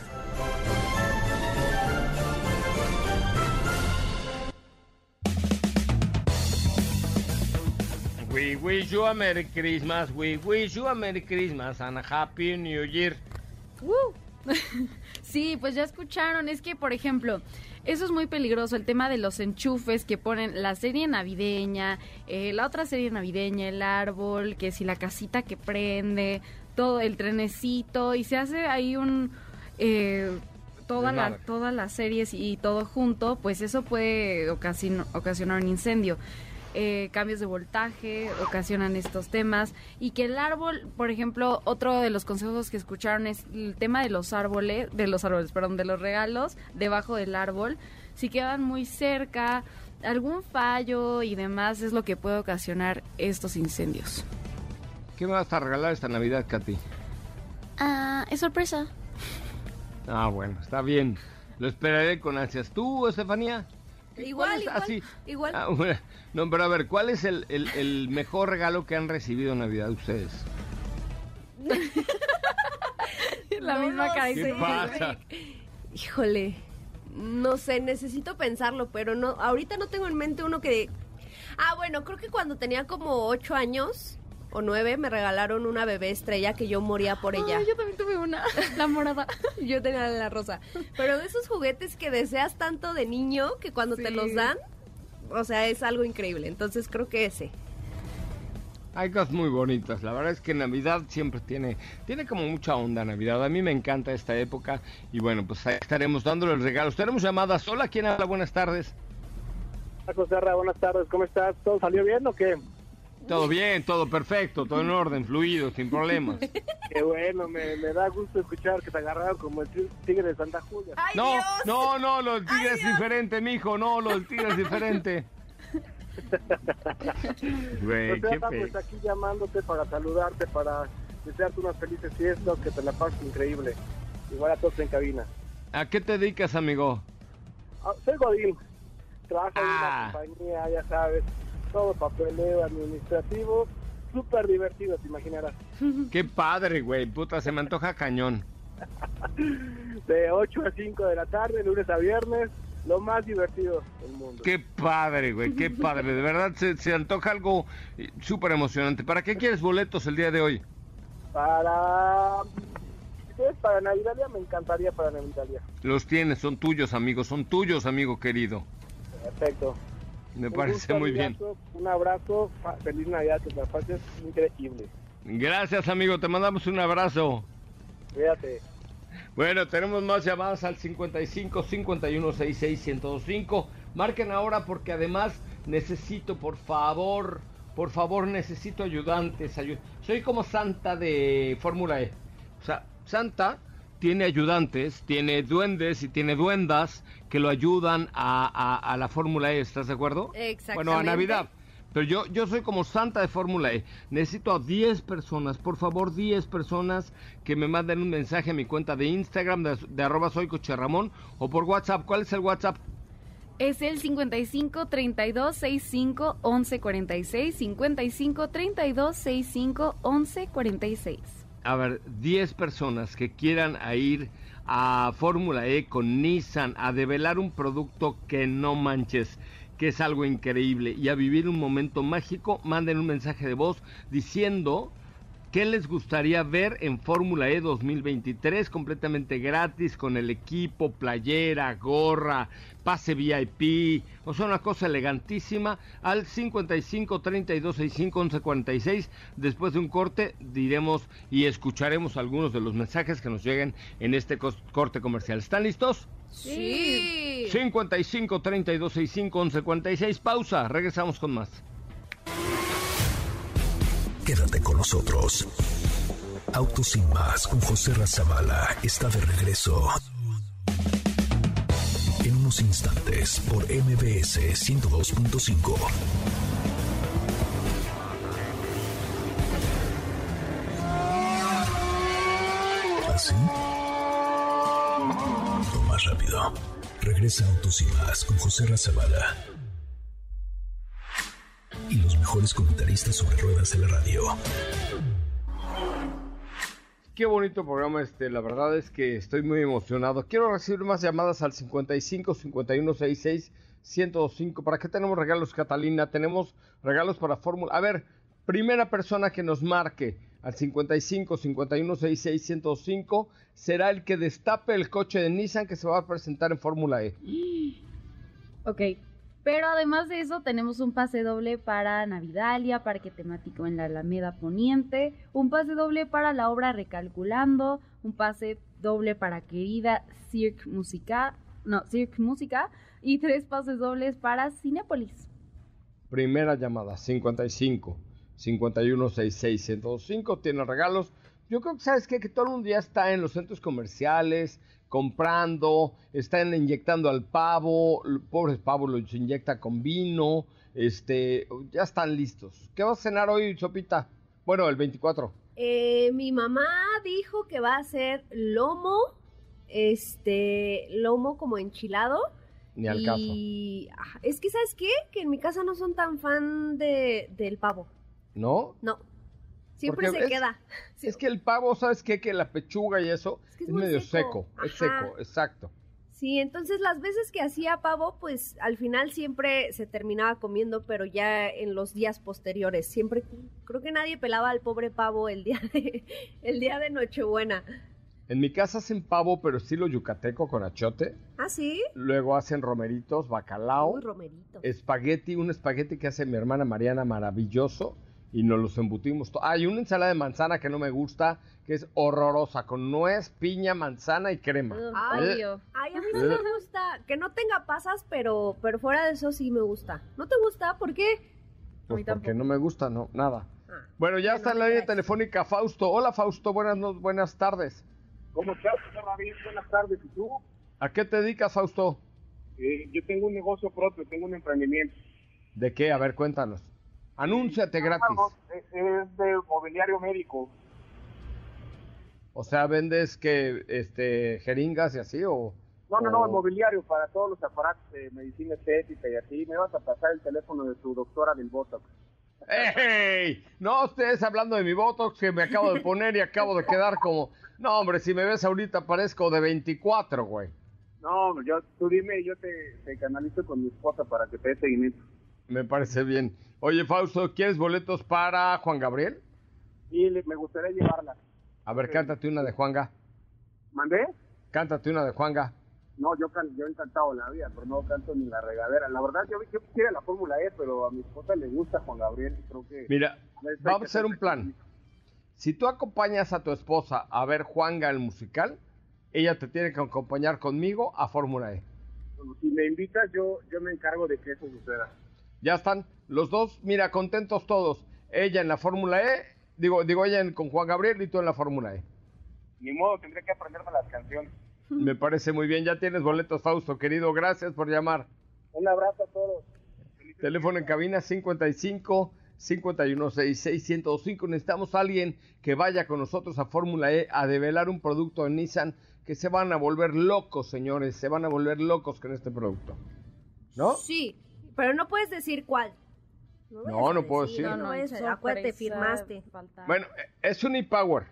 [SPEAKER 2] We wish you a Merry Christmas, we wish you a Merry Christmas and a Happy New Year.
[SPEAKER 4] Sí, pues ya escucharon. Es que, por ejemplo, eso es muy peligroso, el tema de los enchufes que ponen la serie navideña, eh, la otra serie navideña, el árbol, que si la casita que prende, todo el trenecito, y se hace ahí un... Eh, toda la, todas las series y todo junto, pues eso puede ocasionar un incendio. Eh, cambios de voltaje ocasionan estos temas y que el árbol, por ejemplo, otro de los consejos que escucharon es el tema de los árboles, de los árboles, perdón, de los regalos debajo del árbol, si quedan muy cerca, algún fallo y demás es lo que puede ocasionar estos incendios.
[SPEAKER 2] ¿Qué me vas a regalar esta Navidad, Katy?
[SPEAKER 4] Ah, es sorpresa.
[SPEAKER 2] Ah, bueno, está bien. Lo esperaré con ansias. ¿Tú, Estefanía?
[SPEAKER 3] Igual,
[SPEAKER 2] ¿Cuál es-
[SPEAKER 3] igual,
[SPEAKER 2] así?
[SPEAKER 3] igual.
[SPEAKER 2] Ah, bueno. No, pero a ver, ¿cuál es el, el- el mejor regalo que han recibido en Navidad ustedes?
[SPEAKER 4] La
[SPEAKER 3] No
[SPEAKER 4] misma cara.
[SPEAKER 3] sé.
[SPEAKER 2] ¿Qué pasa?
[SPEAKER 3] Híjole, no sé, necesito pensarlo, pero no, ahorita no tengo en mente uno que... Ah, bueno, creo que cuando tenía como ocho años o nueve me regalaron una bebé estrella que yo moría por ella.
[SPEAKER 4] Ay, yo también tuve una, la morada.
[SPEAKER 3] Yo tenía la rosa. Pero de esos juguetes que deseas tanto de niño que cuando te los dan, o sea, es algo increíble. Entonces creo que ese.
[SPEAKER 2] Hay cosas muy bonitas. La verdad es que Navidad siempre tiene, tiene como mucha onda Navidad. A mí me encanta esta época. Y bueno, pues ahí estaremos dándole regalos. Tenemos llamadas. Hola, ¿quién habla? Buenas tardes.
[SPEAKER 7] José Ra, buenas tardes, ¿cómo estás? ¿Todo salió bien o qué?
[SPEAKER 2] Todo bien, todo perfecto, todo en orden, fluido, sin problemas.
[SPEAKER 7] Qué bueno, me, me da gusto escuchar que te agarraron como el ti- tigre de Santa Julia.
[SPEAKER 3] ¡Ay,
[SPEAKER 2] No,
[SPEAKER 3] Dios!
[SPEAKER 2] no, no, lo del tigre es diferente, mijo. No, lo del tigre es diferente. Güey,
[SPEAKER 7] José
[SPEAKER 2] qué
[SPEAKER 7] pues aquí llamándote para saludarte, para desearte unas felices fiestas, que te la pases increíble. Igual a todos en cabina.
[SPEAKER 2] ¿A qué te dedicas, amigo?
[SPEAKER 7] Ah, soy Godín, trabajo
[SPEAKER 2] Ah.
[SPEAKER 7] en una compañía, ya sabes, todo papeleo administrativo, súper divertido, te imaginarás.
[SPEAKER 2] Qué padre, güey. Puta, se me antoja cañón.
[SPEAKER 7] De 8 a 5 de la tarde, lunes a viernes, lo más divertido del mundo.
[SPEAKER 2] Qué padre, güey, qué padre. De verdad se, se antoja algo eh, súper emocionante. ¿Para qué quieres boletos el día de hoy?
[SPEAKER 7] Para... Para Navidad, ya me encantaría para Navidad. ya.
[SPEAKER 2] Los tienes, son tuyos, amigo. Son tuyos, amigo querido.
[SPEAKER 7] Perfecto.
[SPEAKER 2] Me parece
[SPEAKER 7] gusto,
[SPEAKER 2] muy bien.
[SPEAKER 7] Un abrazo, feliz Navidad, que la pases increíble.
[SPEAKER 2] Gracias, amigo. Te mandamos un abrazo.
[SPEAKER 7] Cuídate.
[SPEAKER 2] Bueno, tenemos más llamadas al 55 51 66 1025. Marquen ahora porque además necesito, por favor, por favor, necesito ayudantes. ayu- Soy como Santa de Fórmula E. O sea, Santa tiene ayudantes, tiene duendes y tiene duendas que lo ayudan a, a- a la Fórmula E. ¿Estás de acuerdo?
[SPEAKER 3] Exactamente.
[SPEAKER 2] Bueno, a Navidad. Pero yo, yo soy como santa de Fórmula E. Necesito a 10 personas, por favor, 10 personas que me manden un mensaje a mi cuenta de Instagram de, de arroba soy coche Ramón o por WhatsApp. ¿Cuál es el WhatsApp?
[SPEAKER 4] Es el 55 32 65 11 46. 55 32 65 11 46.
[SPEAKER 2] A ver, 10 personas que quieran ir a Fórmula E con Nissan a develar un producto que no manches que es algo increíble, y a vivir un momento mágico, manden un mensaje de voz diciendo ¿Qué les gustaría ver en Fórmula E 2023? Completamente gratis, con el equipo, playera, gorra, pase VIP, o sea, una cosa elegantísima, al 55 32 65 11 46. Después de un corte, diremos y escucharemos algunos de los mensajes que nos lleguen en este corte comercial. ¿Están listos?
[SPEAKER 3] Sí.
[SPEAKER 2] 55 32 65 11 46. Pausa, regresamos con más.
[SPEAKER 1] Quédate con nosotros. Autos sin más con José Razabala está de regreso. En unos instantes por MBS 102.5. ¿Así? Lo más rápido. Regresa Autos sin más con José Razabala y los mejores comentaristas sobre ruedas de la radio.
[SPEAKER 2] Qué bonito programa este, la verdad es que estoy muy emocionado. Quiero recibir más llamadas al 55 51 66 105. ¿Para qué tenemos regalos, Catalina? Tenemos regalos para Fórmula. A ver, primera persona que nos marque al 55 51 66 105 será el que destape el coche de Nissan que se va a presentar en Fórmula E.
[SPEAKER 4] Ok, pero además de eso, tenemos un pase doble para Navidalia, Parque Temático en la Alameda Poniente, un pase doble para la obra Recalculando, un pase doble para Querida Cirque Música, no, Cirque Música, y tres pases dobles para Cinépolis.
[SPEAKER 2] Primera llamada, 55 51 66 105, tiene regalos. Yo creo que, ¿sabes qué? Que todo el mundo ya está en los centros comerciales, comprando, están inyectando al pavo, pobres pavos los inyecta con vino, este, ya están listos. ¿Qué vas a cenar hoy, Sopita? Bueno, el 24.
[SPEAKER 3] Eh, mi mamá dijo que va a hacer lomo, este, lomo como enchilado.
[SPEAKER 2] Ni al
[SPEAKER 3] y... Ah, es que, ¿sabes qué? Que en mi casa no son tan fan de, del pavo.
[SPEAKER 2] ¿No?
[SPEAKER 3] No. Siempre se queda.
[SPEAKER 2] Es que el pavo, ¿sabes qué? Que la pechuga y eso es, medio seco. Es seco, exacto.
[SPEAKER 3] Sí, entonces las veces que hacía pavo, pues al final siempre se terminaba comiendo, pero ya en los días posteriores. Siempre, creo que nadie pelaba al pobre pavo el día de, el día de Nochebuena.
[SPEAKER 2] En mi casa hacen pavo, pero estilo yucateco con achote.
[SPEAKER 3] ¿Ah, sí?
[SPEAKER 2] Luego hacen romeritos, bacalao.
[SPEAKER 3] Uy, romeritos.
[SPEAKER 2] Espagueti, un espagueti que hace mi hermana Mariana maravilloso y nos los embutimos. Hay una ensalada de manzana que no me gusta, que es horrorosa, con nuez, piña, manzana y crema.
[SPEAKER 3] Ay, Dios. Ay, a mí sí me gusta, que no tenga pasas, pero, pero fuera de eso sí me gusta. ¿No te gusta? ¿Por qué?
[SPEAKER 2] Pues porque no me gusta, no, nada. Ah, bueno, ya está en la línea telefónica Fausto. Hola Fausto, buenas, buenas tardes.
[SPEAKER 7] ¿Cómo estás, David? Buenas tardes, ¿y tú?
[SPEAKER 2] ¿A qué te dedicas, Fausto?
[SPEAKER 7] Eh, yo tengo un negocio propio, tengo un emprendimiento.
[SPEAKER 2] ¿De qué? A ver, cuéntanos. Anúnciate gratis.
[SPEAKER 7] Es de mobiliario médico.
[SPEAKER 2] O sea, vendes que este jeringas y así o
[SPEAKER 7] no, no, no, mobiliario para todos los aparatos de medicina estética y así. Me vas a pasar el teléfono de tu doctora del Botox.
[SPEAKER 2] ¡Ey! No estés hablando de mi Botox que me acabo de poner y acabo de quedar como... No, hombre, si me ves ahorita parezco de 24, güey.
[SPEAKER 7] No, yo, tú dime, yo te, te canalizo con mi esposa para que te dé seguimiento.
[SPEAKER 2] Me parece bien. Oye, Fausto, ¿quieres boletos para Juan Gabriel?
[SPEAKER 7] Sí, me gustaría llevarla.
[SPEAKER 2] A ver, cántate una de Juanga.
[SPEAKER 7] ¿Mandé?
[SPEAKER 2] Cántate una de Juanga.
[SPEAKER 7] No, yo, yo he encantado la vida, pero no canto ni la regadera. La verdad, yo, yo quisiera la Fórmula E, pero a mi esposa le gusta Juan Gabriel. Creo que.
[SPEAKER 2] Mira, vamos a hacer un plan. Si tú acompañas a tu esposa a ver Juanga el musical, ella te tiene que acompañar conmigo a Fórmula E.
[SPEAKER 7] si me invitas, yo, yo me encargo de que eso suceda.
[SPEAKER 2] Ya están los dos, mira, contentos todos. Ella en la Fórmula E, digo, digo ella con Juan Gabriel y tú en la Fórmula E.
[SPEAKER 7] Ni modo, tendré que aprenderme las canciones.
[SPEAKER 2] Me parece muy bien, ya tienes boletos, Fausto, querido, gracias por llamar.
[SPEAKER 7] Un abrazo a todos.
[SPEAKER 2] Teléfono en cabina 55 5166 1025. Necesitamos a alguien que vaya con nosotros a Fórmula E a develar un producto de Nissan que se van a volver locos, señores. Se van a volver locos con este producto. ¿No?
[SPEAKER 3] Sí, pero no puedes decir cuál.
[SPEAKER 2] No, no, puedo decir.
[SPEAKER 3] No, no, acuérdate, firmaste.
[SPEAKER 2] Bueno, es un e-power.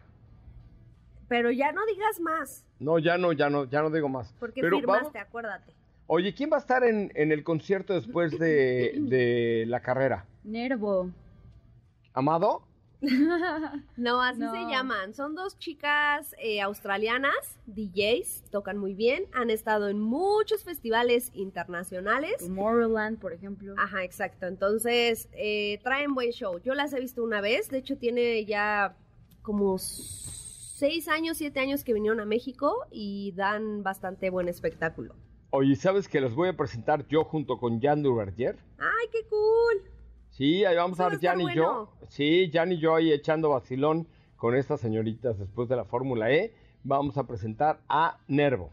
[SPEAKER 3] Pero ya no digas más.
[SPEAKER 2] No, ya no, ya no, ya no digo más.
[SPEAKER 3] Porque
[SPEAKER 2] Pero
[SPEAKER 3] firmaste, acuérdate.
[SPEAKER 2] Oye, ¿quién va a estar en, en el concierto después de, de la carrera?
[SPEAKER 4] Nervo.
[SPEAKER 2] ¿Amado?
[SPEAKER 3] No, así se llaman. Son dos chicas eh, australianas, DJs, tocan muy bien, han estado en muchos festivales internacionales.
[SPEAKER 4] Tomorrowland, por ejemplo.
[SPEAKER 3] Ajá, exacto. Entonces, eh, traen buen show. Yo las he visto una vez, de hecho tiene ya como seis años, siete años que vinieron a México y dan bastante buen espectáculo.
[SPEAKER 2] Oye, ¿sabes que los voy a presentar yo junto con Jan Duverger?
[SPEAKER 3] ¡Ay, qué cool!
[SPEAKER 2] Sí, ahí vamos a ver Jan y yo. Sí, Jan y yo ahí echando vacilón con estas señoritas después de la Fórmula E. Vamos a presentar a Nervo.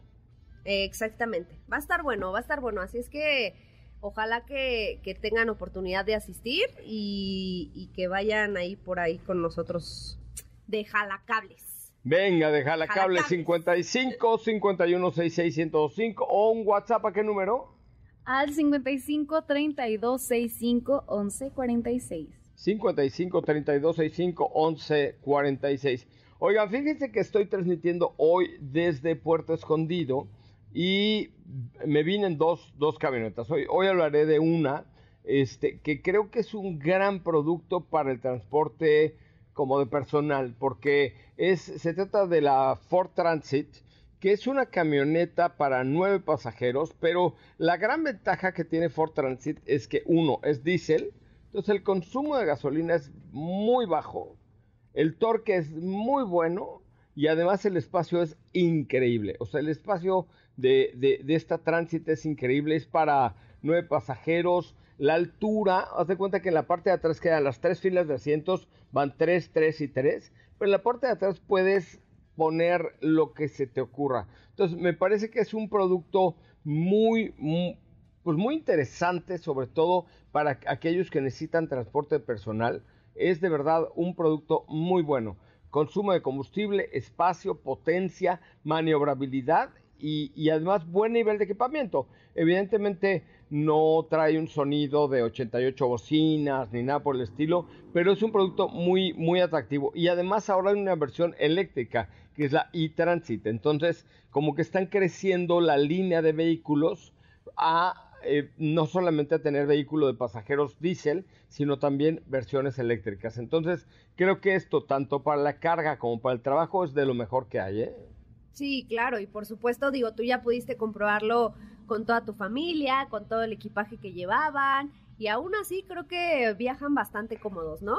[SPEAKER 3] Exactamente. Va a estar bueno, va a estar bueno. Así es que ojalá que, tengan oportunidad de asistir y, que vayan ahí por ahí con nosotros de jalacables.
[SPEAKER 2] Venga, de jalacables 55 51 66 105 o un WhatsApp a qué número?
[SPEAKER 4] Al 55 32 65 11 46.
[SPEAKER 2] 55 32 65 11 46. Oigan, fíjense que estoy transmitiendo hoy desde Puerto Escondido y me vienen dos, dos camionetas. Hoy, hoy hablaré de una este, que creo que es un gran producto para el transporte como de personal, porque es, se trata de la Ford Transit que es una camioneta para nueve pasajeros, pero la gran ventaja que tiene Ford Transit es que uno es diésel, entonces el consumo de gasolina es muy bajo, el torque es muy bueno y además el espacio es increíble. O sea, el espacio de, de, esta Transit es increíble, es para nueve pasajeros. La altura, haz de cuenta que en la parte de atrás quedan las tres filas de asientos, van tres, tres y tres, pero en la parte de atrás puedes poner lo que se te ocurra. Entonces, me parece que es un producto muy, pues muy interesante, sobre todo para aquellos que necesitan transporte personal. Es de verdad un producto muy bueno. Consumo de combustible, espacio, potencia, maniobrabilidad y, y, además buen nivel de equipamiento. Evidentemente no trae un sonido de 88 bocinas ni nada por el estilo, pero es un producto muy, muy atractivo. Y además ahora hay una versión eléctrica que es la e-Transit. Entonces, como que están creciendo la línea de vehículos a eh, no solamente a tener vehículo de pasajeros diésel, sino también versiones eléctricas. Entonces, creo que esto, tanto para la carga como para el trabajo, es de lo mejor que hay. ¿eh?
[SPEAKER 3] Sí, claro, y por supuesto, digo, tú ya pudiste comprobarlo con toda tu familia, con todo el equipaje que llevaban, y aún así creo que viajan bastante cómodos, ¿no?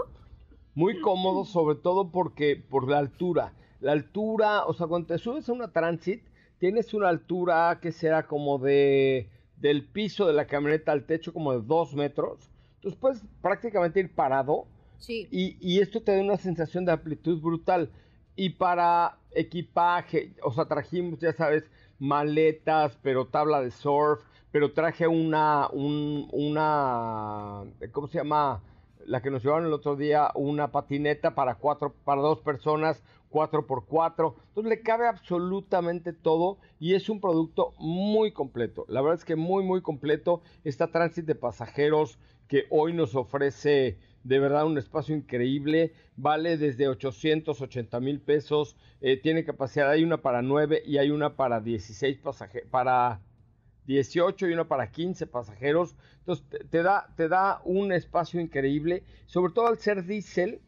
[SPEAKER 2] Muy cómodos, sobre todo porque por la altura la altura, o sea, cuando te subes a una Transit, tienes una altura que será como de del piso de la camioneta al techo como de dos metros. Entonces puedes prácticamente ir parado.
[SPEAKER 3] Sí.
[SPEAKER 2] Y, y esto te da una sensación de amplitud brutal. Y para equipaje, o sea, trajimos, ya sabes, maletas, pero tabla de surf, pero traje una, un, una, ¿cómo se llama? La que nos llevaron el otro día, una patineta para cuatro, para dos personas, 4x4. Entonces le cabe absolutamente todo y es un producto muy completo. La verdad es que muy, muy completo. Esta Transit de pasajeros que hoy nos ofrece de verdad un espacio increíble. Vale desde 880 mil pesos. Eh, tiene capacidad, hay una para 9 y hay una para 16 pasajeros. Para 18 y una para 15 pasajeros. Entonces te, da, te da un espacio increíble. Sobre todo al ser diésel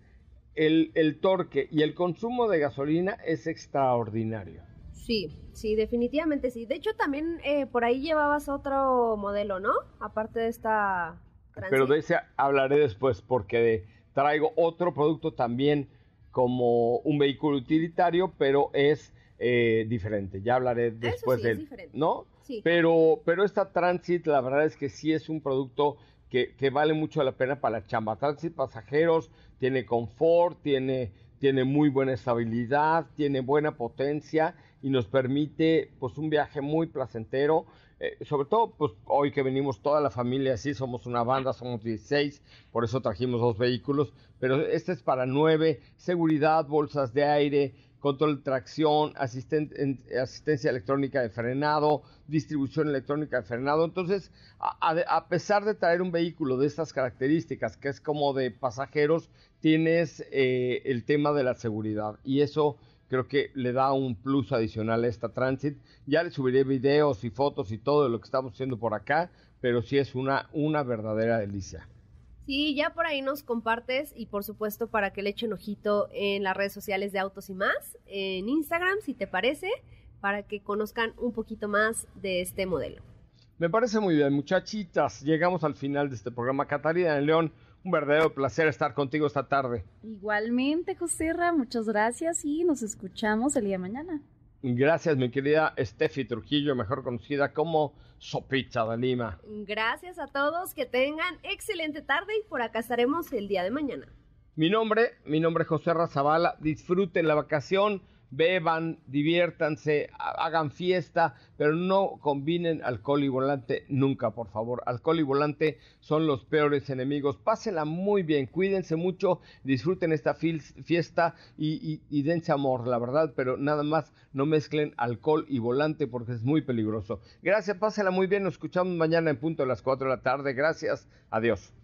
[SPEAKER 2] el, torque y el consumo de gasolina es extraordinario.
[SPEAKER 3] Sí, sí, definitivamente sí. De hecho, también eh, por ahí llevabas otro modelo, ¿no? Aparte de esta...
[SPEAKER 2] Pero de ese hablaré después porque traigo otro producto también como un vehículo utilitario, pero es eh, diferente. Ya hablaré después de él. ¿No?
[SPEAKER 3] Sí.
[SPEAKER 2] Pero, pero esta Transit, la verdad es que sí es un producto que, vale mucho la pena para la chamba. Transit pasajeros, tiene confort, tiene, tiene muy buena estabilidad, tiene buena potencia y nos permite pues un viaje muy placentero. Eh, sobre todo, pues hoy que venimos toda la familia, así somos una banda, somos 16, por eso trajimos dos vehículos, pero este es para nueve, seguridad, bolsas de aire, control de tracción, asistencia electrónica de frenado, distribución electrónica de frenado. Entonces, a, pesar de traer un vehículo de estas características, que es como de pasajeros, tienes eh, el tema de la seguridad y eso creo que le da un plus adicional a esta Transit. Ya le subiré videos y fotos y todo de lo que estamos haciendo por acá, pero sí es una, una verdadera delicia.
[SPEAKER 3] Sí, ya por ahí nos compartes y por supuesto para que le echen ojito en las redes sociales de Autos y más, en Instagram si te parece, para que conozcan un poquito más de este modelo.
[SPEAKER 2] Me parece muy bien, muchachitas. Llegamos al final de este programa. Catarina de León, un verdadero placer estar contigo esta tarde.
[SPEAKER 4] Igualmente, Joserra, muchas gracias y nos escuchamos el día de mañana.
[SPEAKER 2] Gracias, mi querida Steffi Trujillo, mejor conocida como Sopita de Lima.
[SPEAKER 3] Gracias a todos, que tengan excelente tarde y por acá estaremos el día de mañana.
[SPEAKER 2] Mi nombre, mi nombre es José Razabala, disfruten la vacación beban, diviértanse, hagan fiesta, pero no combinen alcohol y volante nunca, por favor. Alcohol y volante son los peores enemigos. Pásenla muy bien, cuídense mucho, disfruten esta fiesta y, dense amor, la verdad, pero nada más no mezclen alcohol y volante porque es muy peligroso. Gracias, pásenla muy bien, nos escuchamos mañana en punto a las 4 de la tarde. Gracias, adiós.